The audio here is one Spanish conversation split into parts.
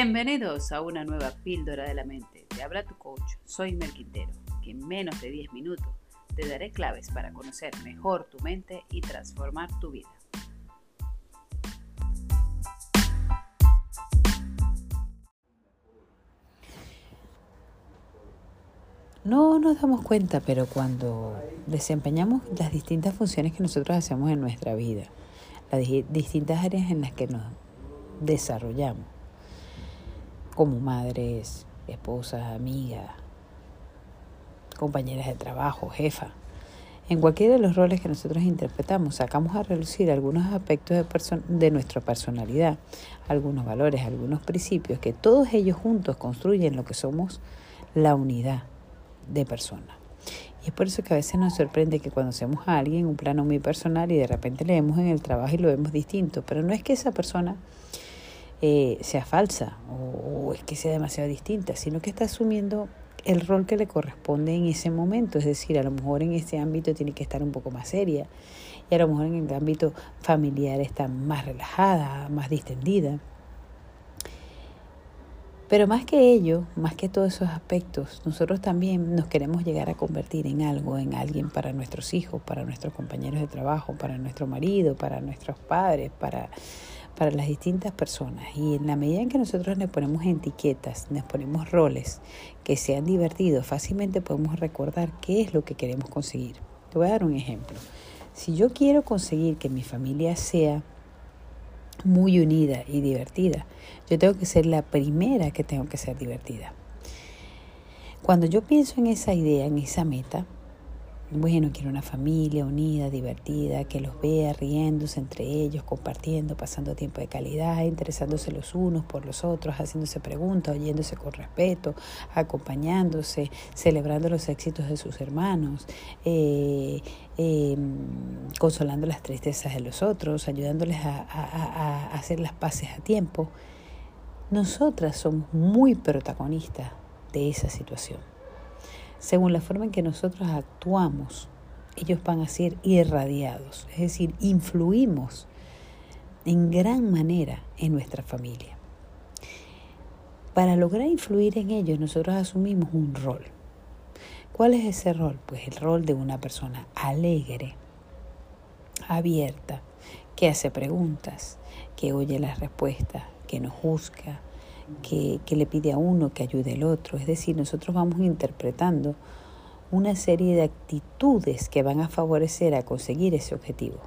Bienvenidos a una nueva píldora de la mente. Te habla tu coach, soy Mel Quintero, que en menos de 10 minutos te daré claves para conocer mejor tu mente y transformar tu vida. No nos damos cuenta, pero cuando desempeñamos las distintas funciones que nosotros hacemos en nuestra vida, las distintas áreas en las que nos desarrollamos, como madres, esposas, amigas, compañeras de trabajo, jefa. En cualquiera de los roles que nosotros interpretamos, sacamos a relucir algunos aspectos de, de nuestra personalidad, algunos valores, algunos principios, que todos ellos juntos construyen lo que somos la unidad de persona. Y es por eso que a veces nos sorprende que cuando hacemos a alguien un plano muy personal y de repente le vemos en el trabajo y lo vemos distinto, pero no es que esa persona eh, sea falsa o, es que sea demasiado distinta, sino que está asumiendo el rol que le corresponde en ese momento. Es decir, a lo mejor en ese ámbito tiene que estar un poco más seria y a lo mejor en el ámbito familiar está más relajada, más distendida. Pero más que ello, más que todos esos aspectos, nosotros también nos queremos llegar a convertir en algo, en alguien para nuestros hijos, para nuestros compañeros de trabajo, para nuestro marido, para nuestros padres, para para las distintas personas y en la medida en que nosotros le ponemos etiquetas, nos ponemos roles que sean divertidos, fácilmente podemos recordar qué es lo que queremos conseguir. Te voy a dar un ejemplo. Si yo quiero conseguir que mi familia sea muy unida y divertida, yo tengo que ser la primera que tengo que ser divertida. Cuando yo pienso en esa idea, en esa meta, bueno, quiero una familia unida, divertida, que los vea riéndose entre ellos, compartiendo, pasando tiempo de calidad, interesándose los unos por los otros, haciéndose preguntas, oyéndose con respeto, acompañándose, celebrando los éxitos de sus hermanos, eh, em, consolando las tristezas de los otros, ayudándoles a hacer las paces a tiempo. Nosotras somos muy protagonistas de esa situación según la forma en que nosotros actuamos, ellos van a ser irradiados, es decir, influimos en gran manera en nuestra familia. Para lograr influir en ellos, nosotros asumimos un rol. ¿Cuál es ese rol? Pues el rol de una persona alegre, abierta, que hace preguntas, que oye las respuestas, que no juzga, que, le pide a uno que ayude al otro. Es decir, nosotros vamos interpretando una serie de actitudes que van a favorecer a conseguir ese objetivo.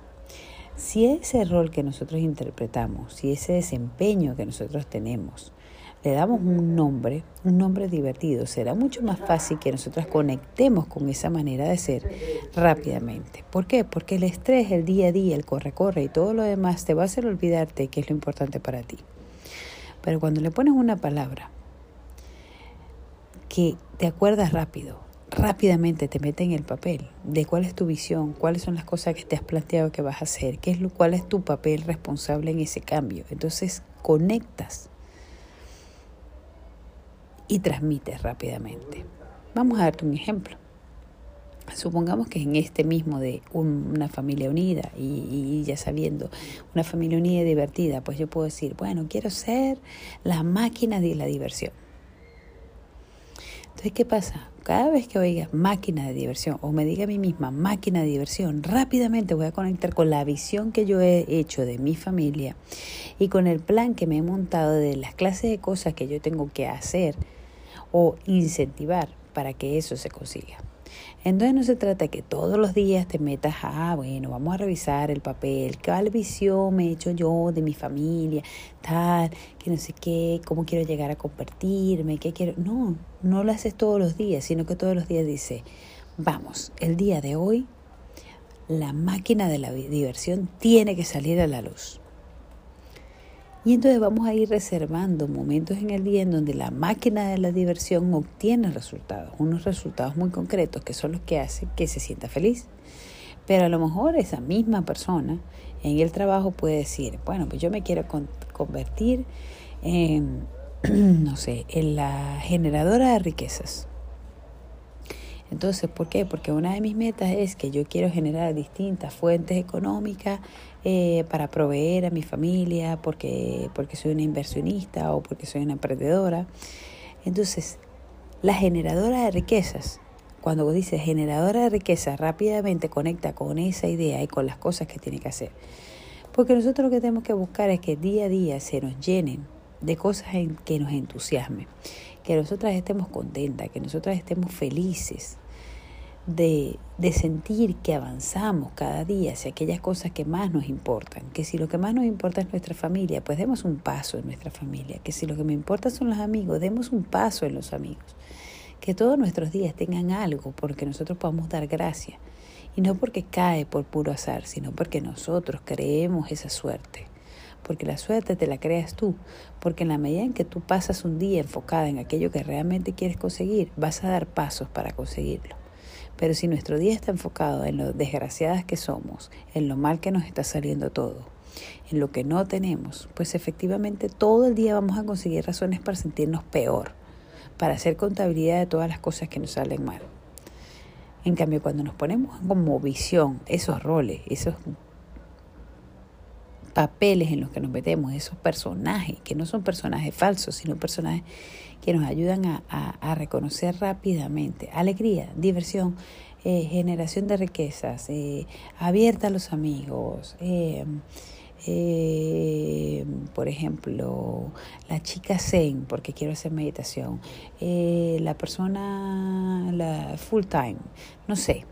Si ese rol que nosotros interpretamos, si ese desempeño que nosotros tenemos, le damos un nombre, un nombre divertido, será mucho más fácil que nosotros conectemos con esa manera de ser rápidamente. ¿Por qué? Porque el estrés, el día a día, el corre-corre y todo lo demás te va a hacer olvidarte qué es lo importante para ti. Pero cuando le pones una palabra que te acuerdas rápido, rápidamente te mete en el papel de cuál es tu visión, cuáles son las cosas que te has planteado que vas a hacer, qué es lo, cuál es tu papel responsable en ese cambio. Entonces conectas y transmites rápidamente. Vamos a darte un ejemplo. Supongamos que en este mismo de una familia unida y, ya sabiendo, una familia unida y divertida, pues yo puedo decir, bueno, quiero ser la máquina de la diversión. Entonces, ¿qué pasa? Cada vez que oiga máquina de diversión o me diga a mí misma máquina de diversión, rápidamente voy a conectar con la visión que yo he hecho de mi familia y con el plan que me he montado de las clases de cosas que yo tengo que hacer o incentivar para que eso se consiga. Entonces no se trata que todos los días te metas, ah, bueno, vamos a revisar el papel, qué visión me he hecho yo de mi familia, tal, que no sé qué, cómo quiero llegar a convertirme, qué quiero. No, no lo haces todos los días, sino que todos los días dice, vamos, el día de hoy la máquina de la diversión tiene que salir a la luz. Y entonces vamos a ir reservando momentos en el día en donde la máquina de la diversión obtiene resultados, unos resultados muy concretos que son los que hacen que se sienta feliz. Pero a lo mejor esa misma persona en el trabajo puede decir, bueno, pues yo me quiero convertir en, no sé, en la generadora de riquezas. Entonces, ¿por qué? Porque una de mis metas es que yo quiero generar distintas fuentes económicas eh, para proveer a mi familia, porque, porque soy una inversionista o porque soy una emprendedora. Entonces, la generadora de riquezas, cuando dices generadora de riquezas, rápidamente conecta con esa idea y con las cosas que tiene que hacer. Porque nosotros lo que tenemos que buscar es que día a día se nos llenen de cosas en que nos entusiasmen, que nosotras estemos contentas, que nosotras estemos felices, de, de, sentir que avanzamos cada día hacia aquellas cosas que más nos importan, que si lo que más nos importa es nuestra familia, pues demos un paso en nuestra familia, que si lo que me importa son los amigos, demos un paso en los amigos, que todos nuestros días tengan algo porque nosotros podamos dar gracias, y no porque cae por puro azar, sino porque nosotros creemos esa suerte porque la suerte te la creas tú, porque en la medida en que tú pasas un día enfocada en aquello que realmente quieres conseguir, vas a dar pasos para conseguirlo. Pero si nuestro día está enfocado en lo desgraciadas que somos, en lo mal que nos está saliendo todo, en lo que no tenemos, pues efectivamente todo el día vamos a conseguir razones para sentirnos peor, para hacer contabilidad de todas las cosas que nos salen mal. En cambio, cuando nos ponemos como visión esos roles, esos papeles en los que nos metemos, esos personajes, que no son personajes falsos, sino personajes que nos ayudan a, reconocer rápidamente alegría, diversión, eh, generación de riquezas, eh, abierta a los amigos. Eh, por ejemplo, la chica zen, porque quiero hacer meditación, la persona la full time, no sé.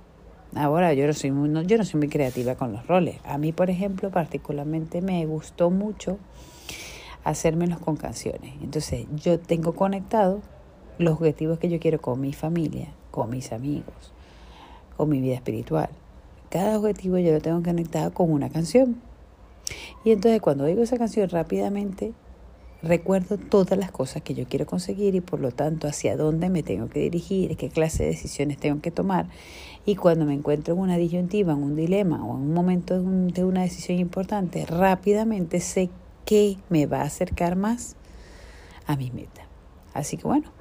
Ahora yo no soy muy, yo no soy muy creativa con los roles. A mí, por ejemplo, particularmente me gustó mucho hacérmelos con canciones. Entonces yo tengo conectado los objetivos que yo quiero con mi familia, con mis amigos, con mi vida espiritual. Cada objetivo yo lo tengo conectado con una canción. Y entonces cuando oigo esa canción rápidamente, recuerdo todas las cosas que yo quiero conseguir y por lo tanto hacia dónde me tengo que dirigir, qué clase de decisiones tengo que tomar. Y cuando me encuentro en una disyuntiva, en un dilema o en un momento de, de una decisión importante, rápidamente sé qué me va a acercar más a mi meta. Así que bueno,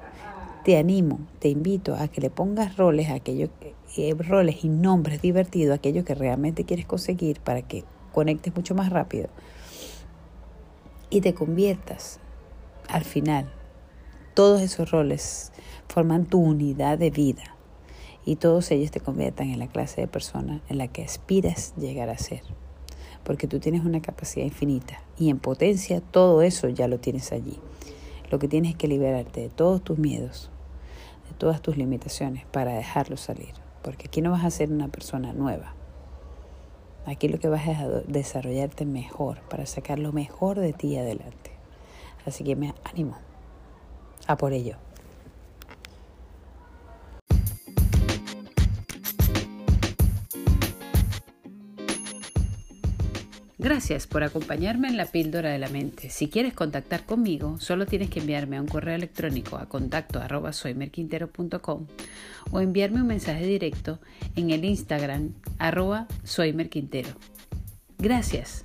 te animo, te invito a que le pongas roles, a aquellos eh, roles y nombres divertidos, aquello que realmente quieres conseguir para que conectes mucho más rápido y te conviertas al final. Todos esos roles forman tu unidad de vida y todos ellos te conviertan en la clase de persona en la que aspiras llegar a ser porque tú tienes una capacidad infinita y en potencia todo eso ya lo tienes allí. Lo que tienes es que liberarte de todos tus miedos, de todas tus limitaciones para dejarlos salir, porque aquí no vas a ser una persona nueva. Aquí lo que vas es a desarrollarte mejor para sacar lo mejor de ti adelante. Así que me animo a por ello. Gracias por acompañarme en la píldora de la mente. Si quieres contactar conmigo, solo tienes que enviarme un correo electrónico a contacto arroba o enviarme un mensaje directo en el Instagram arroba soymerquintero. Gracias